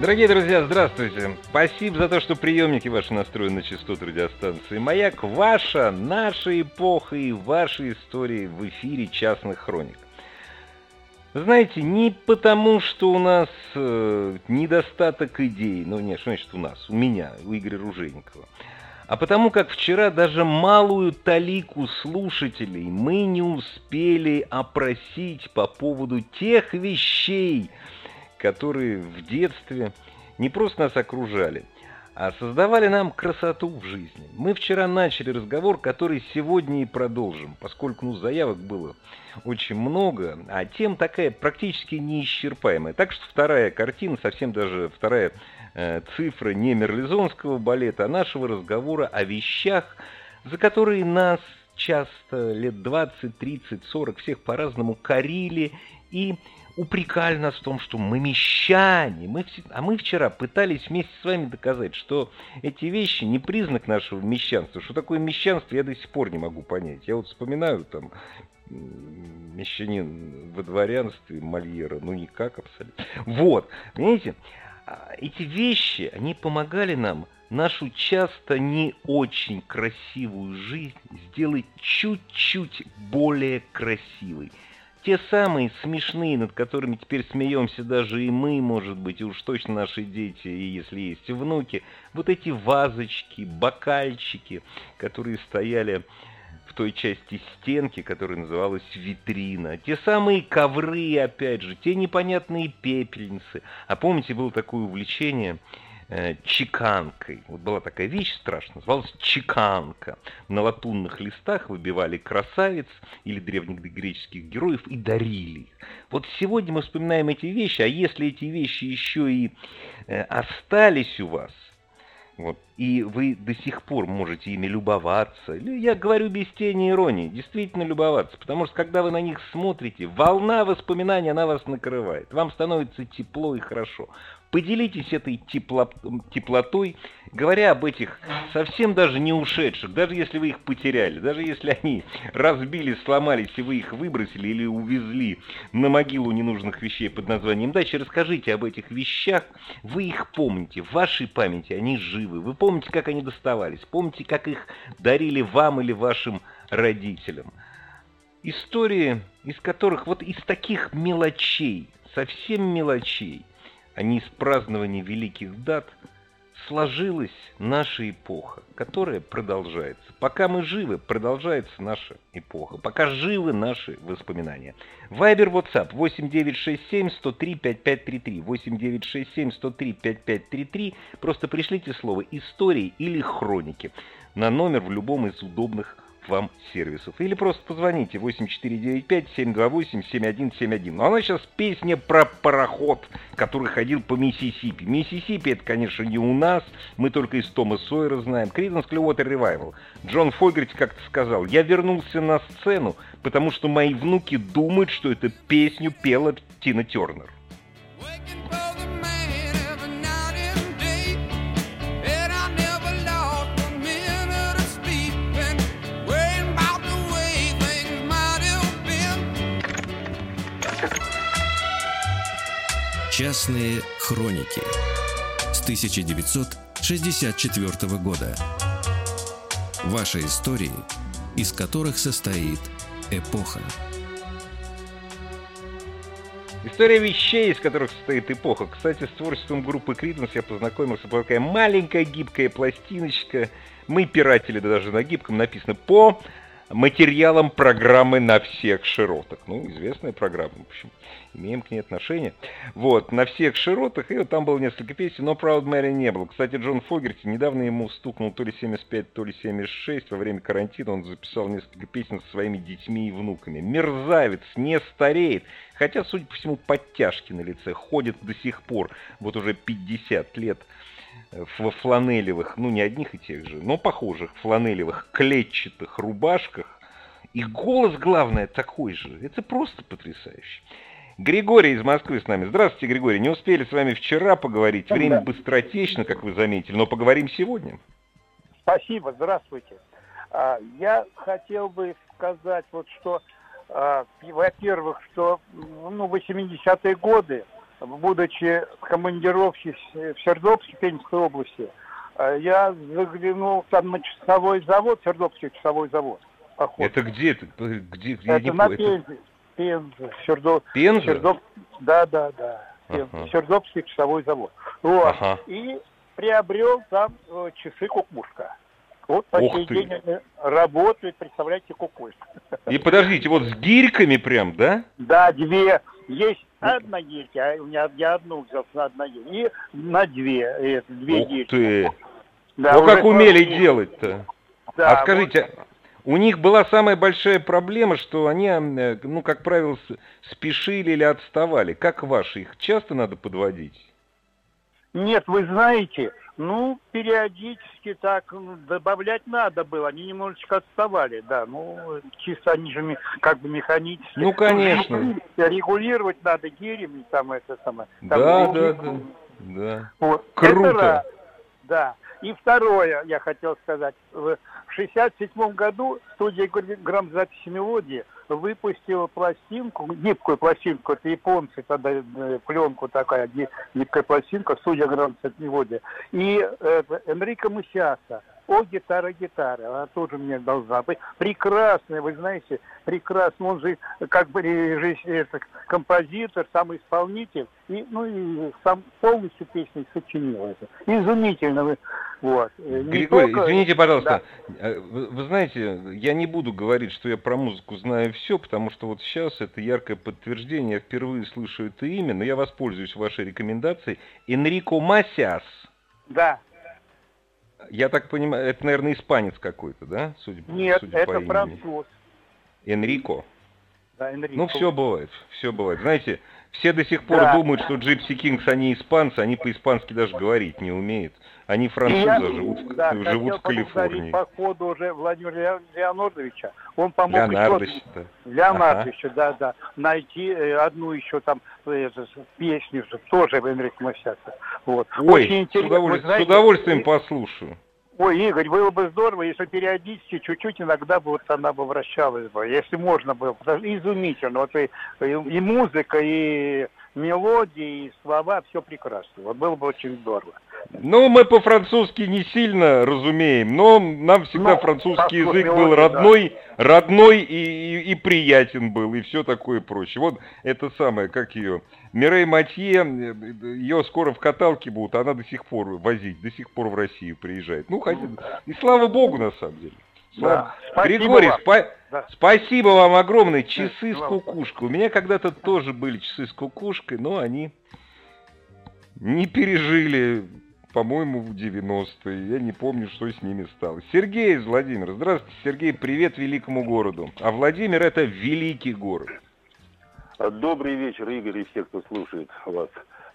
Дорогие друзья, здравствуйте. Спасибо за то, что приемники ваши настроены на частоту радиостанции «Маяк». Ваша, наша эпоха и ваши истории в эфире частных хроник. Знаете, не потому, что у нас э, недостаток идей, ну нет, что значит у нас, у меня, у Игоря Ружейникова, а потому как вчера даже малую талику слушателей мы не успели опросить по поводу тех вещей, которые в детстве не просто нас окружали, а создавали нам красоту в жизни. Мы вчера начали разговор, который сегодня и продолжим, поскольку ну, заявок было очень много, а тем такая практически неисчерпаемая. Так что вторая картина, совсем даже вторая э, цифра не мерлизонского балета, а нашего разговора о вещах, за которые нас часто лет 20, 30, 40 всех по-разному корили и упрекали нас в том, что мы мещане. Мы, а мы вчера пытались вместе с вами доказать, что эти вещи не признак нашего мещанства. Что такое мещанство, я до сих пор не могу понять. Я вот вспоминаю там мещанин во дворянстве Мольера, ну никак абсолютно. Вот, понимаете, а, эти вещи, они помогали нам нашу часто не очень красивую жизнь сделать чуть-чуть более красивой. Те самые смешные, над которыми теперь смеемся даже и мы, может быть, и уж точно наши дети, и если есть внуки, вот эти вазочки, бокальчики, которые стояли в той части стенки, которая называлась витрина. Те самые ковры, опять же, те непонятные пепельницы. А помните, было такое увлечение э, чеканкой. Вот была такая вещь страшная, называлась чеканка. На латунных листах выбивали красавиц или древних греческих героев и дарили их. Вот сегодня мы вспоминаем эти вещи, а если эти вещи еще и э, остались у вас – вот. И вы до сих пор можете ими любоваться. Я говорю без тени иронии, действительно любоваться. Потому что когда вы на них смотрите, волна воспоминаний, она вас накрывает. Вам становится тепло и хорошо. Поделитесь этой тепло, теплотой, говоря об этих совсем даже не ушедших, даже если вы их потеряли, даже если они разбились, сломались, и вы их выбросили или увезли на могилу ненужных вещей под названием дачи, расскажите об этих вещах, вы их помните, в вашей памяти они живы, вы помните, как они доставались, помните, как их дарили вам или вашим родителям. Истории, из которых вот из таких мелочей, совсем мелочей, а не из празднования великих дат, сложилась наша эпоха, которая продолжается. Пока мы живы, продолжается наша эпоха. Пока живы наши воспоминания. Вайбер, WhatsApp 8967-103-5533. 8967-103-5533. Просто пришлите слово «истории» или «хроники» на номер в любом из удобных вам сервисов. Или просто позвоните 8495-728-7171. Но она сейчас песня про пароход, который ходил по Миссисипи. Миссисипи это, конечно, не у нас, мы только из Тома Сойера знаем. Creedence Clearwater Revival. Джон Фогерти как-то сказал, я вернулся на сцену, потому что мои внуки думают, что эту песню пела Тина Тернер. Частные хроники с 1964 года. Ваши истории, из которых состоит эпоха. История вещей, из которых состоит эпоха. Кстати, с творчеством группы Криденс я познакомился. Была такая маленькая гибкая пластиночка. Мы пиратели, да даже на гибком написано по материалом программы на всех широтах. Ну, известная программа, в общем, имеем к ней отношение. Вот, на всех широтах, и вот там было несколько песен, но Proud Mary не было. Кстати, Джон Фогерти недавно ему стукнул то ли 75, то ли 76, во время карантина он записал несколько песен со своими детьми и внуками. Мерзавец, не стареет, хотя, судя по всему, подтяжки на лице, ходит до сих пор, вот уже 50 лет во фланелевых, ну не одних и тех же, но похожих фланелевых клетчатых рубашках. И голос, главное, такой же. Это просто потрясающе. Григорий из Москвы с нами. Здравствуйте, Григорий. Не успели с вами вчера поговорить. Время быстротечно, как вы заметили, но поговорим сегодня. Спасибо, здравствуйте. А, я хотел бы сказать, вот что, а, во-первых, что ну, 80-е годы будучи в командировке в Сердобске, Пензенской области, э, я заглянул там на часовой завод, Сердобский часовой завод. Поход. Это где? Это, где, где это на Пензе. Пенза. Сердоб... Пенза? Сердоб... Да, да, да. Ага. Сердобский часовой завод. Вот. Ага. И приобрел там э, часы кукушка. Вот по сей день работает, представляете, кукушка. И подождите, вот с гирьками прям, да? Да, две. Есть одна гирька, а у меня я одну взял на одна гирька, и на две, это, две Ух гирьки. ты! Да, ну как умели делать-то? Да, а скажите, вот... у них была самая большая проблема, что они, э, ну, как правило, спешили или отставали. Как ваши? Их часто надо подводить? Нет, вы знаете, ну, периодически так добавлять надо было. Они немножечко отставали, да. Ну, чисто они же как бы механически. Ну, конечно. Регулировать надо гирями, там это самое. Там да, да, да, да. Вот. Круто. Это, да. И второе, я хотел сказать. В 67 году студия грамзаписи мелодии выпустила пластинку, гибкую пластинку, это японцы тогда э, пленку такая, гибкая пластинка, судья Гранд Мелодия. И э, Энрико Мусиаса о гитара гитара, она тоже мне должна быть. Прекрасная, вы знаете, прекрасно. Он же как бы режиссер, композитор, сам исполнитель, и, ну и сам полностью песни сочинил это. Изумительно. Вот. Григорий, только... извините, пожалуйста, да. Э, вы, вы знаете, я не буду говорить, что я про музыку знаю все, потому что вот сейчас это яркое подтверждение, я впервые слышу это имя, но я воспользуюсь вашей рекомендацией. Энрико Масяс. Да, я так понимаю, это, наверное, испанец какой-то, да? Судя, Нет, судя это по француз. Энрико. Да, Энрико. Ну, все бывает, все бывает. Знаете, все до сих пор да. думают, что Джипси Кингс, они испанцы, они по-испански даже говорить не умеют. Они французы, я, живут, да, живут в Калифорнии. по ходу уже Владимира Леонардовича. Он помог Леонардович, еще, да. Леонардовича, ага. да, да, найти э, одну еще там э, песню, тоже Энрике Масяса. Вот. Ой, Очень с, удовольствием, знаете, с удовольствием послушаю. Ой, Игорь, было бы здорово, если периодически чуть-чуть иногда бы вот она бы вращалась бы, если можно было. Изумительно. Вот и, и музыка, и мелодии, и слова, все прекрасно. Вот было бы очень здорово. Ну, мы по-французски не сильно разумеем, но нам всегда ну, французский язык мелодия, был родной, да. родной и, и, и приятен был, и все такое прочее. Вот это самое, как ее, Мирей Матье, ее скоро в каталке будут, она до сих пор возить, до сих пор в Россию приезжает. Ну, хотя, и слава богу, на самом деле. Да. Григорий, спа... да. спасибо вам огромное. Часы да, с кукушкой. У меня когда-то тоже были часы с кукушкой, но они не пережили по-моему, в 90-е. Я не помню, что с ними стало. Сергей из Владимира. Здравствуйте, Сергей. Привет великому городу. А Владимир это великий город. Добрый вечер, Игорь, и все, кто слушает вас.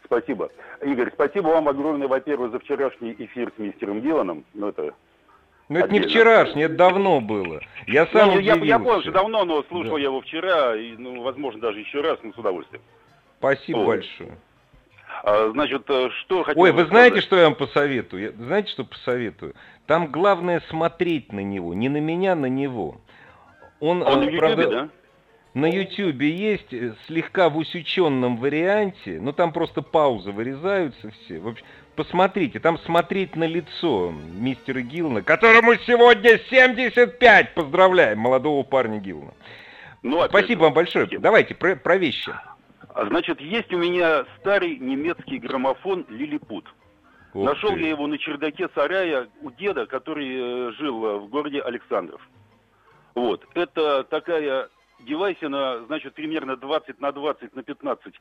Спасибо. Игорь, спасибо вам огромное, во-первых, за вчерашний эфир с мистером Диланом. Ну, это ну это не вчерашний, это давно было. Я сам ну, я, я понял, что давно, но слушал да. я его вчера, и, ну, возможно, даже еще раз, но с удовольствием. Спасибо Ой. большое. А, значит, э, что хотел Ой, вы сказать? знаете, что я вам посоветую? Я, знаете, что посоветую? Там главное смотреть на него, не на меня, на него. Он, Он на правда, YouTube, да? На Ютьюбе есть э, слегка в усеченном варианте, но там просто паузы вырезаются все. В общем, посмотрите, там смотреть на лицо мистера Гилна, которому сегодня 75, поздравляем, молодого парня Гилна. Ну, Спасибо вам большое. Давайте про, про вещи. А, значит, есть у меня старый немецкий граммофон «Лилипут». Ух Нашел ты. я его на чердаке сарая у деда, который э, жил э, в городе Александров. Вот. Это такая девайсина, значит, примерно 20 на 20 на 15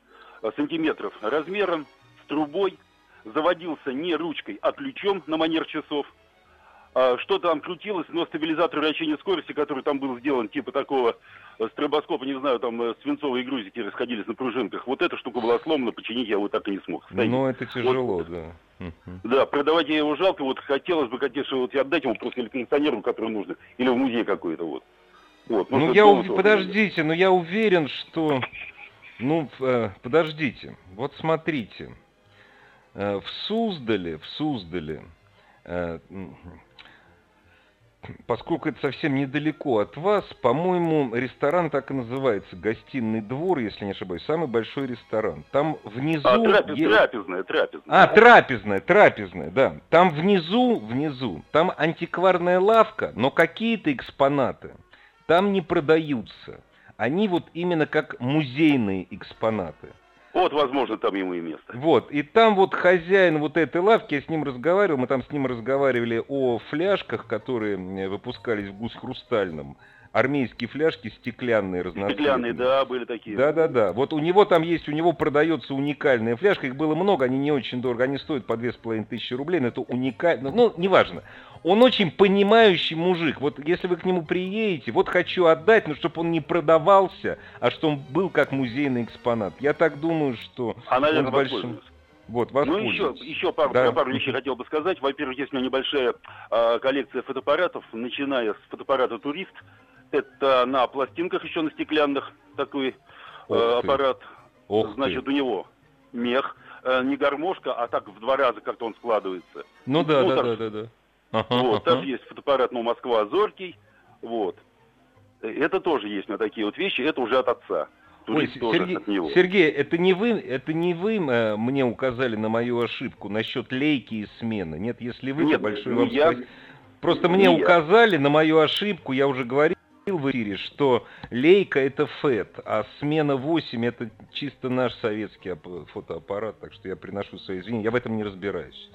э, сантиметров размером, с трубой, заводился не ручкой, а ключом на манер часов. А, что там крутилось, но стабилизатор вращения скорости, который там был сделан, типа такого э, стробоскопа, не знаю, там э, свинцовые грузики расходились на пружинках. Вот эта штука была сломана, починить я его так и не смог. Стоит. Ну, это тяжело, вот, да. Да, продавать я его жалко, вот хотелось бы, конечно, вот отдать ему просто или коллекционеру, который нужно, или в музей какой-то вот. Вот, ну, я ув... подождите, но я уверен, что... Ну, э, подождите, вот смотрите. Э, в Суздале, в Суздале, э, поскольку это совсем недалеко от вас, по-моему, ресторан так и называется, гостиный двор, если не ошибаюсь, самый большой ресторан. Там внизу... А, трапез, есть... трапезная, трапезная. А, трапезная, трапезная, да. Там внизу, внизу, там антикварная лавка, но какие-то экспонаты там не продаются. Они вот именно как музейные экспонаты. Вот, возможно, там ему и место. Вот, и там вот хозяин вот этой лавки, я с ним разговаривал, мы там с ним разговаривали о фляжках, которые выпускались в гус хрустальном. Армейские фляжки стеклянные, разноцветные. Стеклянные, да, были такие. Да-да-да. Вот у него там есть, у него продается уникальная фляжка, их было много, они не очень дорого, они стоят по две с половиной тысячи рублей, но это уникально, ну, неважно он очень понимающий мужик. Вот если вы к нему приедете, вот хочу отдать, но чтобы он не продавался, а чтобы он был как музейный экспонат. Я так думаю, что а, наверное, он с большим... Вот, ну, еще, еще пару, да. пару вещей хотел бы сказать. Во-первых, есть у меня небольшая э, коллекция фотоаппаратов, начиная с фотоаппарата «Турист». Это на пластинках еще на стеклянных такой э, аппарат. Ох Значит, ты. у него мех, э, не гармошка, а так в два раза как-то он складывается. Ну да, да, да, да, да. Ага, вот, ага. Там есть фотоаппарат ну, Москва Зоркий. Вот. Это тоже есть на такие вот вещи, это уже от отца. Ой, Сергей, от него. Сергей, это не вы, это не вы э, мне указали на мою ошибку насчет лейки и смены. Нет, если вы, Нет, большое вам я... Просто мне не указали я. на мою ошибку, я уже говорил в эфире, что лейка это ФЭТ, а смена 8 это чисто наш советский фотоаппарат, так что я приношу свои извинения, я в этом не разбираюсь.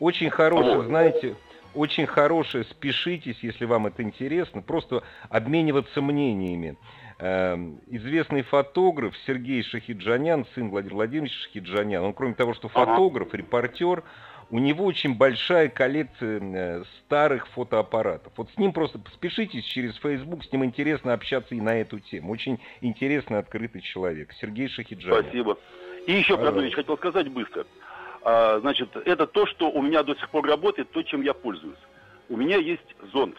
Очень хороший, знаете, очень хорошее, спешитесь, если вам это интересно, просто обмениваться мнениями. Эм, известный фотограф Сергей Шахиджанян, сын Владимира Владимировича Шахиджанян, он кроме того, что фотограф, репортер, у него очень большая коллекция э, старых фотоаппаратов. Вот с ним просто спешитесь через Facebook, с ним интересно общаться и на эту тему. Очень интересный, открытый человек. Сергей Шахиджанян. Спасибо. И еще вещь хотел сказать быстро. А, значит, это то, что у меня до сих пор работает, то, чем я пользуюсь. У меня есть зонд.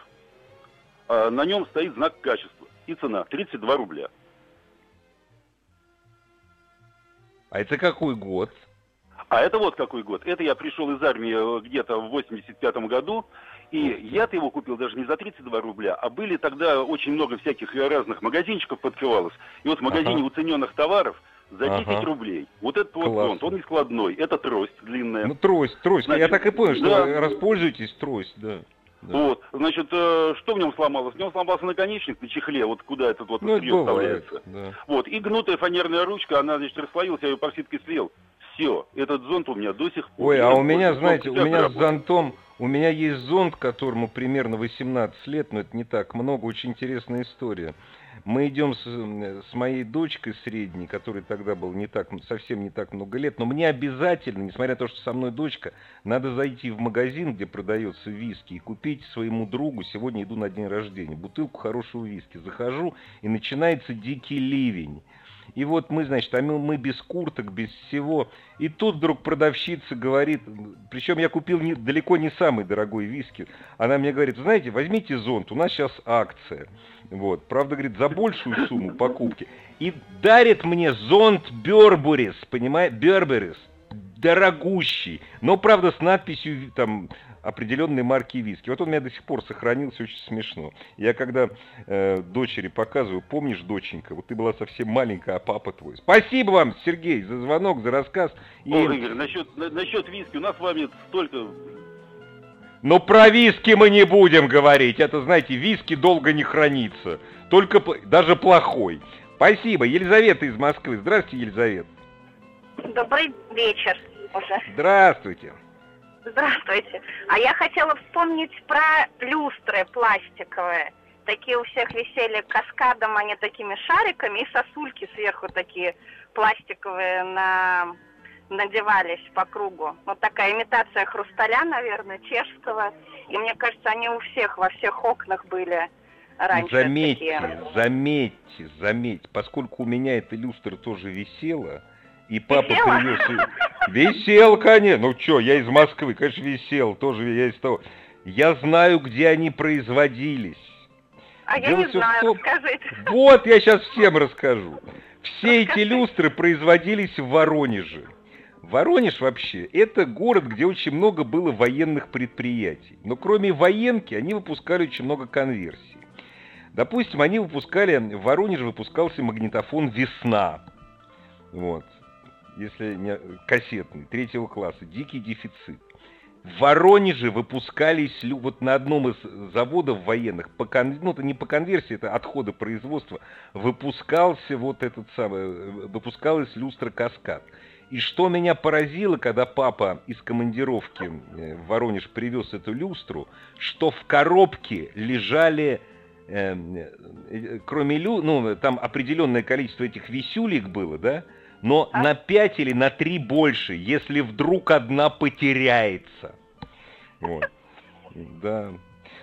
А, на нем стоит знак качества. И цена 32 рубля. А это какой год? А это вот какой год. Это я пришел из армии э, где-то в 85 году. И я-то его купил даже не за 32 рубля, а были тогда очень много всяких разных магазинчиков подкрывалось. И вот в магазине ага. уцененных товаров за 10 ага. рублей. Вот этот вот зонт, он не складной, это трость длинная. Ну, трость, трость. Значит, Я так и понял, что да. распользуетесь трость, да. Да. Вот, значит, э, что в нем сломалось? В нем сломался наконечник на чехле, вот куда этот вот ну, вставляется. Да. Вот, и гнутая фанерная ручка, она, значит, расслоилась, я ее по ситке слил. Все, этот зонт у меня до сих пор. Ой, а у меня, знаете, у меня с зонтом, у меня есть зонт, которому примерно 18 лет, но это не так много, очень интересная история. Мы идем с, с моей дочкой средней, которой тогда было не так, совсем не так много лет, но мне обязательно, несмотря на то, что со мной дочка, надо зайти в магазин, где продается виски, и купить своему другу, сегодня иду на день рождения, бутылку хорошего виски. Захожу, и начинается дикий ливень. И вот мы, значит, а мы, мы без курток, без всего. И тут вдруг продавщица говорит, причем я купил не, далеко не самый дорогой виски. Она мне говорит, знаете, возьмите зонт, у нас сейчас акция. Вот, правда, говорит, за большую сумму покупки. И дарит мне зонт Бербурис, понимаете, Берберис, дорогущий, но, правда, с надписью там определенной марки виски. Вот он у меня до сих пор сохранился, очень смешно. Я когда э, дочери показываю, помнишь, доченька, вот ты была совсем маленькая, а папа твой. Спасибо вам, Сергей, за звонок, за рассказ. И... О, Игорь, насчет, на, насчет виски, у нас с вами столько... Но про виски мы не будем говорить. Это, знаете, виски долго не хранится. Только даже плохой. Спасибо. Елизавета из Москвы. Здравствуйте, Елизавета. Добрый вечер уже. Здравствуйте. Здравствуйте. А я хотела вспомнить про люстры пластиковые. такие у всех висели каскадом, они такими шариками, и сосульки сверху такие пластиковые на надевались по кругу. Вот такая имитация хрусталя, наверное, чешского. И мне кажется, они у всех, во всех окнах были раньше заметьте, такие. заметьте, заметьте, поскольку у меня эта люстра тоже висела, и папа Висела? привез. Висел, конечно. Ну что, я из Москвы, конечно, висел. Тоже я из того... Я знаю, где они производились. А я Дело не всё в знаю, том- скажите. Вот, я сейчас всем расскажу. Все эти Расскажи. люстры производились в Воронеже. Воронеж вообще это город, где очень много было военных предприятий. Но кроме военки, они выпускали очень много конверсий. Допустим, они выпускали, в Воронеже выпускался магнитофон «Весна». Вот. Если не кассетный, третьего класса, дикий дефицит. В Воронеже выпускались, вот на одном из заводов военных, по кон- ну это не по конверсии, это отходы производства, выпускался вот этот самый, э, выпускалась люстра «Каскад». И что меня поразило, когда папа из командировки э, в Воронеж привез эту люстру, что в коробке лежали, э, э, кроме лю, ну там определенное количество этих висюлек было, да, но А? на 5 или на 3 больше, если вдруг одна потеряется. Вот. Да.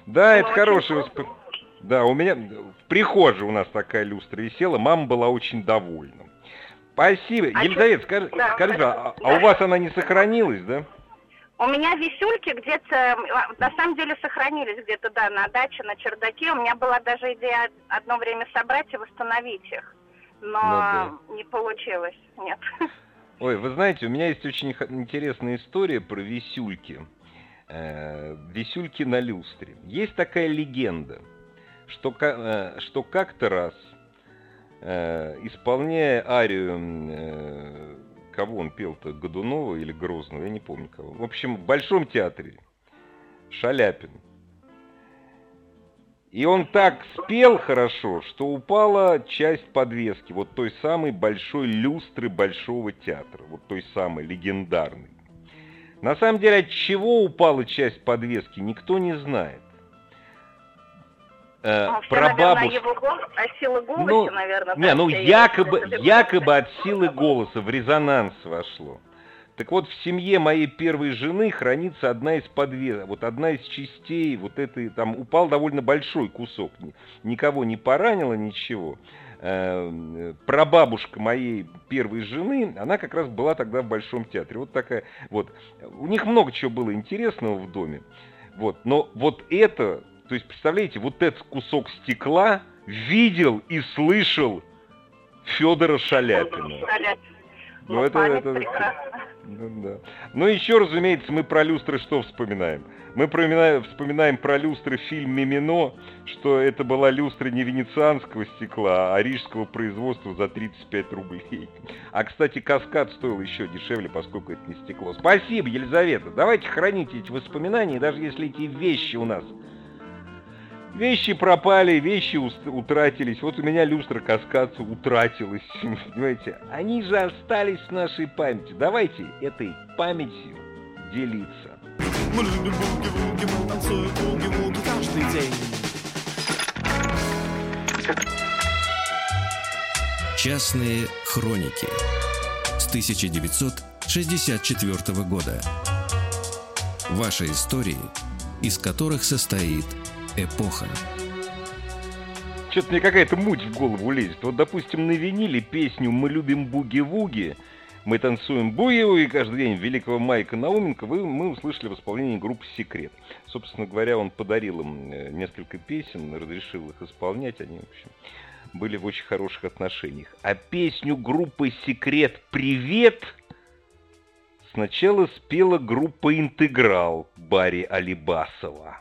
Да, это хорошее воспоминание. Да, у меня в прихожей у нас такая люстра висела, мама была очень довольна. Спасибо. А Елизавета, скажи, Да. скажи, а, а у вас она не сохранилась, да? У меня висюльки где-то, м, на самом деле, сохранились где-то, да, на даче, на чердаке. У меня была даже идея одно время собрать и восстановить их. Но не получилось, нет. Ой, вы знаете, у меня есть очень интересная история про висюльки. Э, висюльки на люстре. Есть такая легенда, что, э, что как-то раз, э, исполняя арию, кого он пел-то, Годунова или Грозного, я не помню кого. В общем, в Большом театре Шаляпин. И он так спел хорошо, что упала часть подвески вот той самой большой люстры Большого театра, вот той самой легендарной. На самом деле, от чего упала часть подвески, никто не знает. Э, Ну, все, наверное, прабабушка- его голос, а силы голоса, ну, наверное. не, ну якобы, якобы от силы голоса в резонанс вошло. Так вот, в семье моей первой жены хранится одна из подвесок, вот одна из частей, вот этой, там упал довольно большой кусок, Ни- никого не поранило, ничего. Э, Прабабушка моей первой жены, она как раз была тогда в Большом театре. Вот такая, вот. У них много чего было интересного в доме. Вот, но вот это, то есть, представляете, вот этот кусок стекла видел и слышал Федора Шаляпина. Шаляпин. Ну, Ну, это- это- прекрасна. Ну, да. Ну, еще, разумеется, мы про люстры что вспоминаем? Мы вспоминаем, вспоминаем про люстры в фильме «Мимино», что это была люстра не венецианского стекла, а рижского производства за 35 рублей. А, кстати, каскад стоил еще дешевле, поскольку это не стекло. Спасибо, Елизавета. Давайте храните эти воспоминания, даже если эти вещи у нас Вещи пропали, вещи утратились. Вот у меня люстра каскад утратилась. Понимаете? Они же остались в нашей памяти. Давайте этой памятью делиться. Мы любим буги-вуги, мы танцуем буги-вуги каждый день. Частные хроники с 1964 года. Ваши истории, из которых состоит эпоха. Что-то мне какая-то муть в голову лезет. Вот, допустим, на виниле песню «Мы любим буги-вуги», мы танцуем буги-вуги каждый день великого Майка Науменко, вы, мы услышали в исполнении группы «Секрет». Собственно говоря, он подарил им э, несколько песен, разрешил их исполнять, они, в общем, были в очень хороших отношениях. А песню группы «Секрет. Привет» сначала спела группа «Интеграл» Барри Алибасова.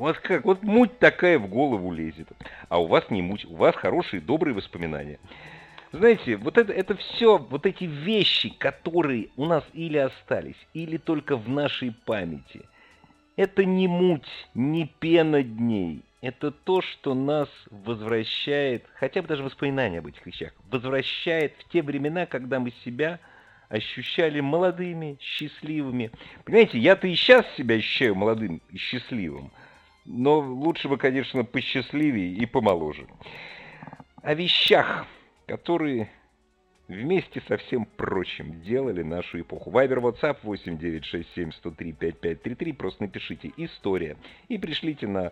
Вот как, вот муть такая в голову лезет. А у вас не муть, у вас хорошие, добрые воспоминания. Знаете, вот это, это все, вот эти вещи, которые у нас или остались, или только в нашей памяти, это не муть, не пена дней. Это то, что нас возвращает, хотя бы даже воспоминания об этих вещах, возвращает в те времена, когда мы себя ощущали молодыми, счастливыми. Понимаете, я-то и сейчас себя ощущаю молодым и счастливым. Но лучше бы, конечно, посчастливее и помоложе. О вещах, которые вместе со всем прочим делали нашу эпоху. Вайбер, WhatsApp 8967-103-5533. Просто напишите «История» и пришлите на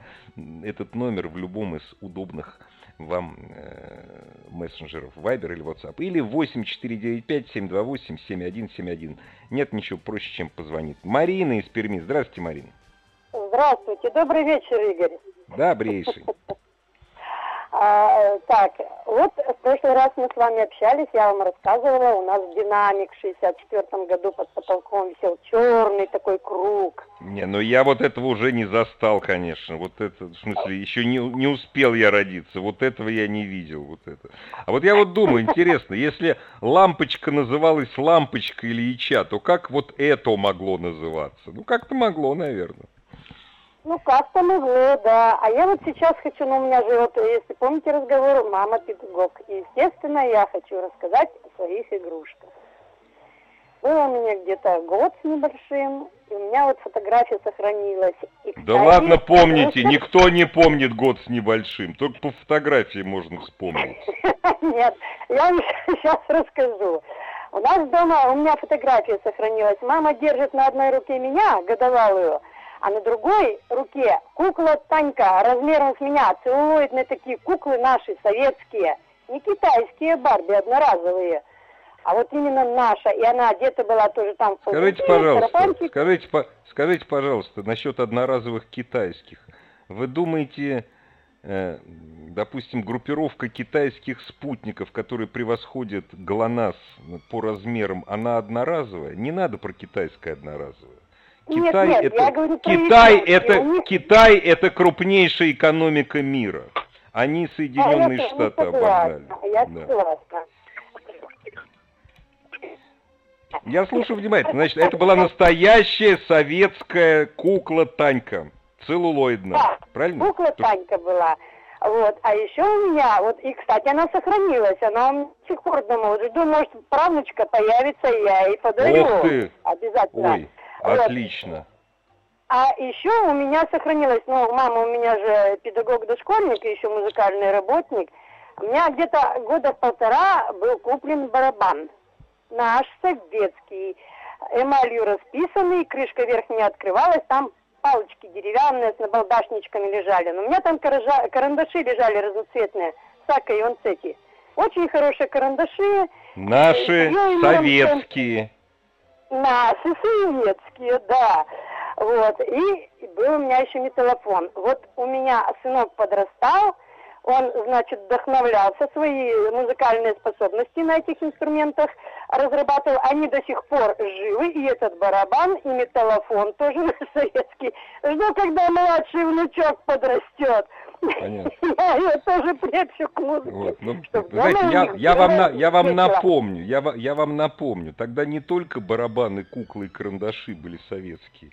этот номер в любом из удобных вам э, мессенджеров Viber или WhatsApp. Или 8495-728-7171. Нет ничего проще, чем позвонить. Марина из Перми. Здравствуйте, Марина. Здравствуйте, добрый вечер, Игорь. Добрейший. А, так, вот в прошлый раз мы с вами общались, я вам рассказывала, у нас динамик в 64 году под потолком висел черный такой круг. Не, ну я вот этого уже не застал, конечно. Вот это, в смысле, еще не, не успел я родиться. Вот этого я не видел, вот это. А вот я вот думаю, интересно, если лампочка называлась лампочка Ильича, то как вот это могло называться? Ну, как-то могло, наверное. Ну, как-то могло, да. А я вот сейчас хочу, ну, у меня же вот, если помните разговор, мама педагог. И, естественно, я хочу рассказать о своих игрушках. Было у меня где-то год с небольшим, и у меня вот фотография сохранилась. И, Да ладно, помните, никто не помнит год с небольшим, только по фотографии можно вспомнить. Нет, я вам сейчас расскажу. У нас дома, у меня фотография сохранилась. Мама держит на одной руке меня, годовалую, а на другой руке кукла Танька, размером с меня, целлулоидные такие куклы наши, советские, не китайские Барби, одноразовые, а вот именно наша, и она одета была тоже там в Скажите, пожалуйста, скажите, по- скажите, пожалуйста, насчет одноразовых китайских. Вы думаете, э, допустим, группировка китайских спутников, которые превосходят ГЛОНАСС по размерам, она одноразовая? Не надо про китайское одноразовое. Нет, Китай нет, это я говорю Китай это них- Китай это крупнейшая экономика мира. Они А, Соединенные я Штаты обогнали. Я Да. согласна. Я слушаю внимательно. Значит, это была настоящая советская кукла Танька. Целлулоидная. Да, Правильно? Кукла Танька была. Вот. А еще у меня, вот, и, кстати, она сохранилась, она у меня до сих пор дома. Вот жду, может, правнучка появится, я ей подарю. Ух ты! Обязательно. Ой. Отлично. А еще у меня сохранилось, ну, мама у меня же педагог-дошкольник, и еще музыкальный работник. У меня где-то года полтора был куплен барабан. Наш советский, эмалью расписанный, крышка верхняя открывалась, там палочки деревянные с набалдашничками лежали. Но у меня там каража- карандаши лежали разноцветные, Сака и Онцети. Очень хорошие карандаши, Наши советские. Наши советские, да. Вот. И был у меня еще металлофон. Вот у меня сынок подрастал, он, значит, вдохновлялся, свои музыкальные способности на этих инструментах разрабатывал. Они до сих пор живы, и этот барабан, и металлофон тоже наш советский. Жду, когда младший внучок подрастет. Понятно. Я его тоже препщу к музыке. Вот, ну, знаете, я, я вам, на- я вам напомню, я, я вам напомню, тогда не только барабаны, куклы и карандаши были советские.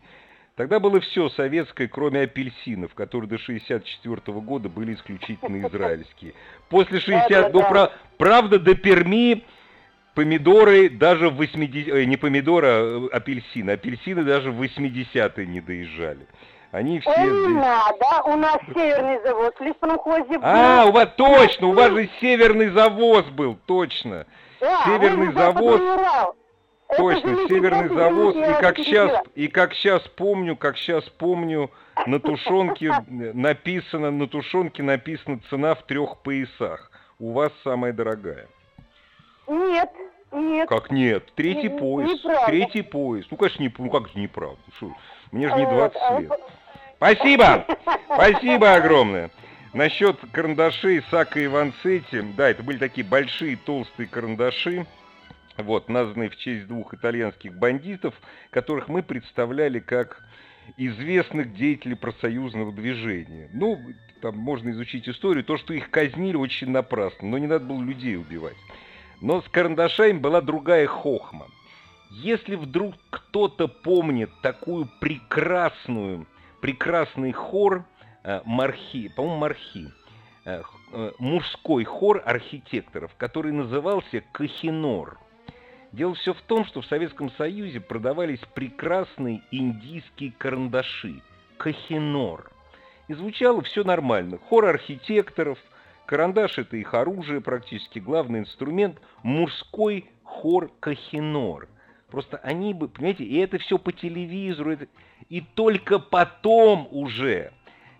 Тогда было все советское, кроме апельсинов, которые до 64 года были исключительно израильские. После 60, ну, пра- правда, до Перми помидоры даже в 80, ой, не помидоры, а апельсины. Апельсины даже в 80-е не доезжали. Они все... Ой, не здесь- надо, у нас северный завод в леспромхозе был. А, у вас точно, у вас же северный завоз был, точно. Да, северный завоз. Это Точно, северный завоз, и как сейчас, и как сейчас помню, как сейчас помню, на тушенке написано, на тушенке написана цена в трех поясах. У вас самая дорогая. Нет, нет. Как нет? Третий Не- пояс. неправда. Третий пояс. Ну, конечно, не, ну как же неправда? Что? Мне же не Вот, 20 а лет. Спасибо! Спасибо огромное! Насчет карандашей Сака и Ванцетти, да, это были такие большие толстые карандаши, вот, названные в честь двух итальянских бандитов, которых мы представляли как известных деятелей профсоюзного движения. Ну, там можно изучить историю, то, что их казнили очень напрасно, но не надо было людей убивать. Но с карандашами была другая хохма. Если вдруг кто-то помнит такую прекрасную, прекрасный хор э, Мархи, по-моему, Мархи, э, э, мужской хор архитекторов, который назывался Кахинор. Дело все в том, что в Советском Союзе продавались прекрасные индийские карандаши, Кахинор. И звучало все нормально. Хор архитекторов, карандаш это их оружие практически, главный инструмент, мужской хор Кахинор. Просто они бы, понимаете, и это все по телевизору, это... и только потом уже,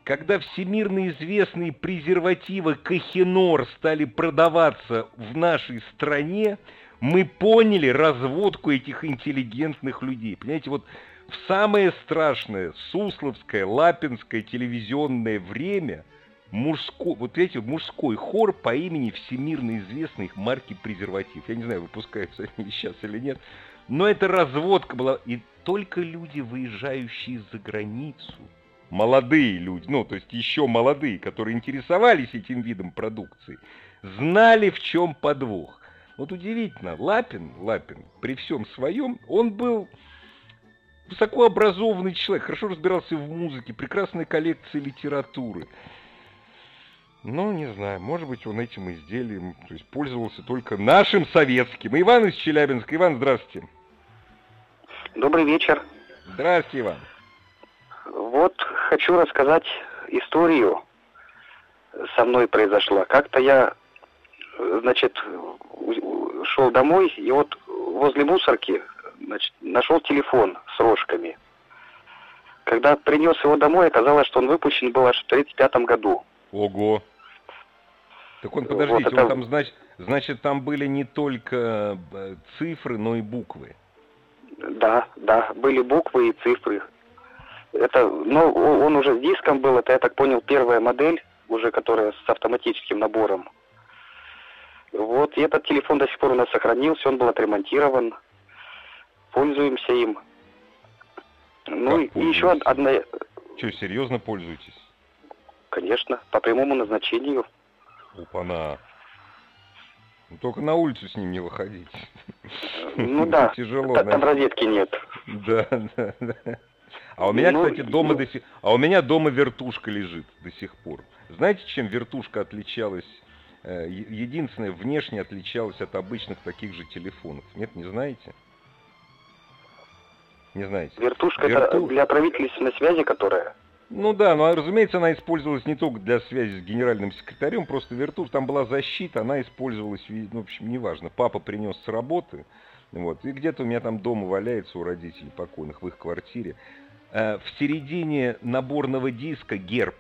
когда всемирно известные презервативы Кахинор стали продаваться в нашей стране, мы поняли разводку этих интеллигентных людей. Понимаете, вот в самое страшное Сусловское, Лапинское телевизионное время мужской, вот эти мужской хор по имени всемирно известной их марки презерватив. Я не знаю, выпускаются они сейчас или нет. Но эта разводка была. И только люди, выезжающие за границу, молодые люди, ну, то есть еще молодые, которые интересовались этим видом продукции, знали, в чем подвох. Вот удивительно, Лапин, Лапин, при всем своем, он был высокообразованный человек, хорошо разбирался в музыке, прекрасная коллекция литературы. Ну, не знаю, может быть, он этим изделием то есть, пользовался только нашим советским. Иван из Челябинска. Иван, здравствуйте. Добрый вечер. Здравствуйте, Иван. Вот хочу рассказать историю. Со мной произошла. Как-то я, значит, шел домой, и вот возле мусорки значит, нашел телефон с рожками. Когда принес его домой, оказалось, что он выпущен был аж в 1935 году. Ого! Так он, подождите, вот это... он там, значит, значит, там были не только э, цифры, но и буквы. Да, да, были буквы и цифры. Это, ну, он уже с диском был, это, я так понял, первая модель, уже которая с автоматическим набором. Вот, и этот телефон до сих пор у нас сохранился, он был отремонтирован. Пользуемся им. Ну, и еще одна... Что, серьезно пользуетесь? Конечно, по прямому назначению. Опа-на. Ну, только на улицу с ним не выходить. Ну да, тяжело. Там розетки нет. Да, да, да. А у меня, ну, кстати, дома ну... до сих... А у меня дома вертушка лежит до сих пор. Знаете, чем вертушка отличалась? Э, единственное, внешне отличалась от обычных таких же телефонов. Нет, не знаете? Не знаете? Вертушка Верту... это для правительственной связи, которая? Ну да, но разумеется, она использовалась не только для связи с генеральным секретарем, просто вертуш, там была защита, она использовалась, ну, в общем, неважно. Папа принес с работы, вот, и где-то у меня там дома валяется у родителей покойных в их квартире. Э, в середине наборного диска герб.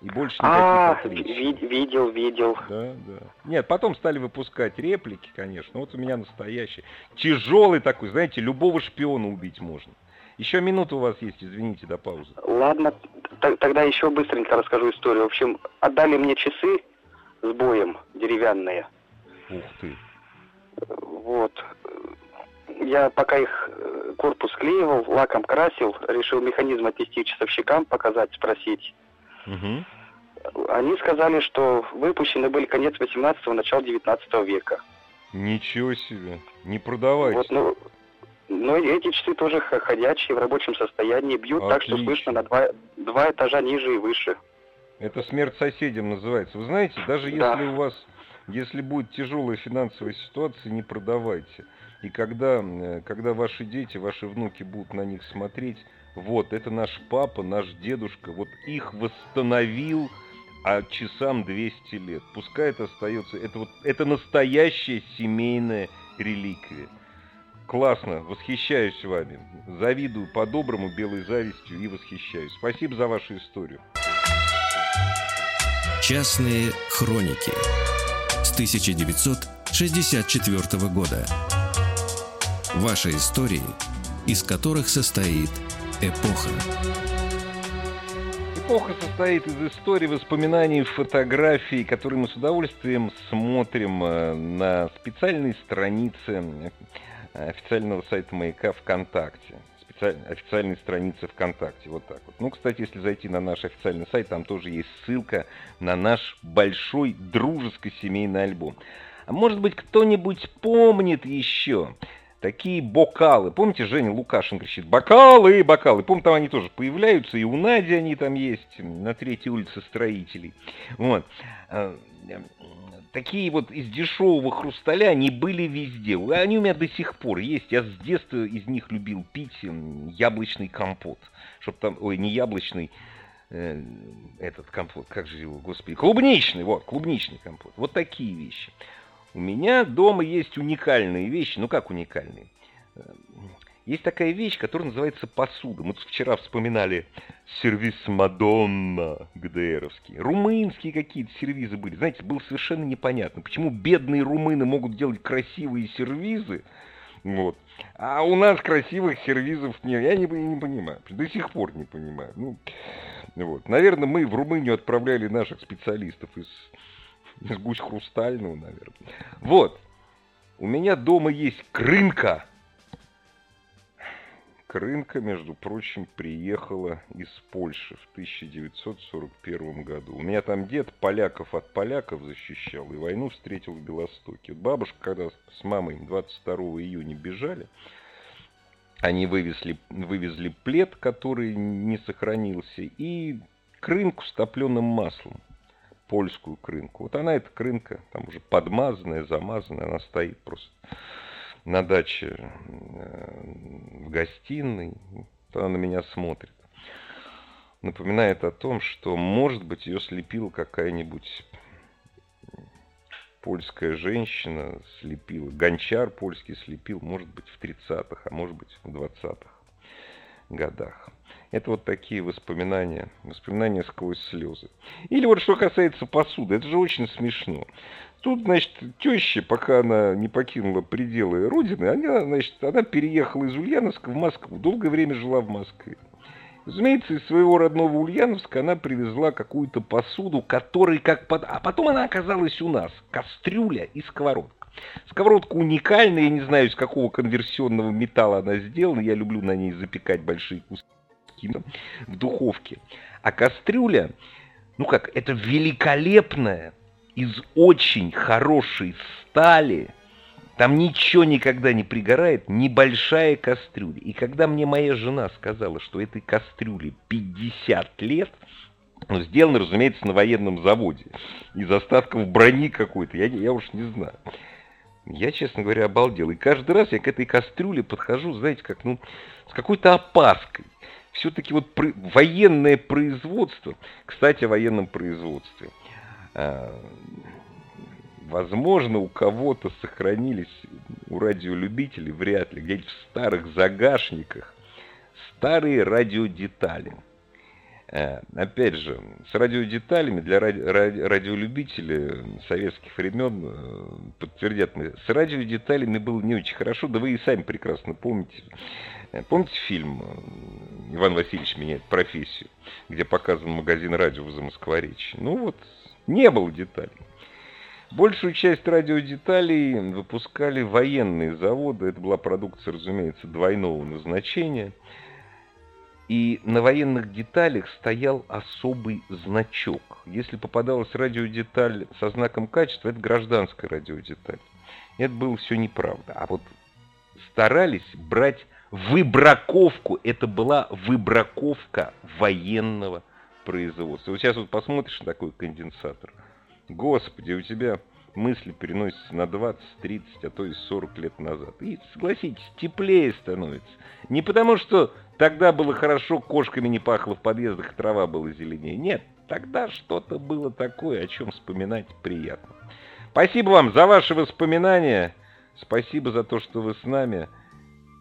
И больше никаких а, отличий. видел, видел. Да, да. Нет, потом стали выпускать реплики, конечно. Вот у меня настоящий. Тяжелый такой, знаете, любого шпиона убить можно. Еще минута у вас есть, извините, до паузы. Ладно, тогда еще быстренько расскажу историю. В общем, отдали мне часы с боем деревянные. Ух ты. Вот. Я пока их э, корпус клеивал, лаком красил, решил механизм отнести часовщикам, показать, спросить. Угу. Они сказали, что выпущены были конец 18-го, начало 19 века. Ничего себе. Не продавайте. Вот, ну, но эти часы тоже ходячие, в рабочем состоянии, бьют Отлично. так, что слышно на два, два этажа ниже и выше. Это смерть соседям называется. Вы знаете, даже да. если у вас, если будет тяжелая финансовая ситуация, не продавайте. И когда, э, когда ваши дети, ваши внуки будут на них смотреть, вот, это наш папа, наш дедушка, вот их восстановил а часам 200 лет. Пускай это остается, это вот, это настоящая семейная реликвия. Классно, восхищаюсь вами. Завидую по-доброму белой завистью и восхищаюсь. Спасибо за вашу историю. Частные хроники с 1964 года. Ваши истории, из которых состоит эпоха. Эпоха состоит из историй, воспоминаний, фотографий, которые мы с удовольствием смотрим э, на специальной странице официального сайта «Маяка» ВКонтакте. Официальной страницы ВКонтакте. Вот так вот. Ну, кстати, если зайти на наш официальный сайт, там тоже есть ссылка на наш большой дружеско-семейный альбом. А может быть, кто-нибудь помнит еще такие бокалы. Помните, Женя Лукашин кричит «Бокалы, бокалы». Помните, там они тоже появляются, и у Нади они там есть, на третьей улице строителей. Вот. Такие вот из дешевого хрусталя, они были везде. Они у меня до сих пор есть. Я с детства из них любил пить яблочный компот. Чтоб там, ой, не яблочный, э, этот компот, как же его, господи, клубничный, вот, клубничный компот. Вот такие вещи. У меня дома есть уникальные вещи. Ну как уникальные? Есть такая вещь, которая называется посуда. Мы тут вчера вспоминали сервис Мадонна ГДРовский. Румынские какие-то сервизы были. Знаете, было совершенно непонятно, почему бедные румыны могут делать красивые сервизы, вот. А у нас красивых сервизов нет. Я не, не понимаю. До сих пор не понимаю. Ну, вот. Наверное, мы в Румынию отправляли наших специалистов из из гусь хрустального, наверное. Вот. У меня дома есть крынка. Крынка, между прочим, приехала из Польши в 1941 году. У меня там дед поляков от поляков защищал и войну встретил в Белостоке. Бабушка, когда с мамой 22 июня бежали, они вывезли, вывезли плед, который не сохранился, и крынку с топленым маслом польскую крынку. Вот она, эта крынка, там уже подмазанная, замазанная, она стоит просто на даче э, в гостиной. Вот она на меня смотрит. Напоминает о том, что, может быть, ее слепила какая-нибудь польская женщина, слепила, гончар польский слепил, может быть, в 30-х, а может быть, в 20-х годах. Это вот такие воспоминания, воспоминания сквозь слезы. Или вот что касается посуды, это же очень смешно. Тут, значит, теща, пока она не покинула пределы родины, она, значит, она переехала из Ульяновска в Москву, долгое время жила в Москве. Разумеется, из своего родного Ульяновска она привезла какую-то посуду, которой как под... А потом она оказалась у нас. Кастрюля и сковородка. Сковородка уникальная, я не знаю, из какого конверсионного металла она сделана. Я люблю на ней запекать большие куски в духовке. А кастрюля, ну как, это великолепная, из очень хорошей стали, там ничего никогда не пригорает, небольшая кастрюля. И когда мне моя жена сказала, что этой кастрюле 50 лет, ну, сделано, разумеется, на военном заводе, из остатков брони какой-то, я, я уж не знаю. Я, честно говоря, обалдел. И каждый раз я к этой кастрюле подхожу, знаете, как, ну, с какой-то опаской все-таки вот военное производство, кстати, о военном производстве, возможно, у кого-то сохранились, у радиолюбителей, вряд ли, где-нибудь в старых загашниках, старые радиодетали. А, опять же, с радиодеталями для ради, ради, радиолюбителей советских времен э, подтвердят, с радиодеталями было не очень хорошо, да вы и сами прекрасно помните. Э, помните фильм э, «Иван Васильевич меняет профессию», где показан магазин радио в Замоскворечье? Ну вот, не было деталей. Большую часть радиодеталей выпускали военные заводы. Это была продукция, разумеется, двойного назначения. И на военных деталях стоял особый значок. Если попадалась радиодеталь со знаком качества, это гражданская радиодеталь. Это было все неправда. А вот старались брать выбраковку. Это была выбраковка военного производства. Вот сейчас вот посмотришь на такой конденсатор. Господи, у тебя мысли переносятся на 20, 30, а то и 40 лет назад. И, согласитесь, теплее становится. Не потому, что тогда было хорошо, кошками не пахло в подъездах, трава была зеленее. Нет, тогда что-то было такое, о чем вспоминать приятно. Спасибо вам за ваши воспоминания. Спасибо за то, что вы с нами.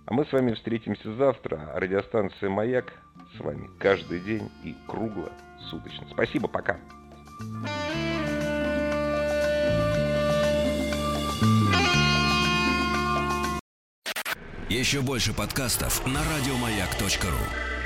А мы с вами встретимся завтра. Радиостанция «Маяк» с вами каждый день и круглосуточно. Спасибо, пока. Еще больше подкастов на радиомаяк.ру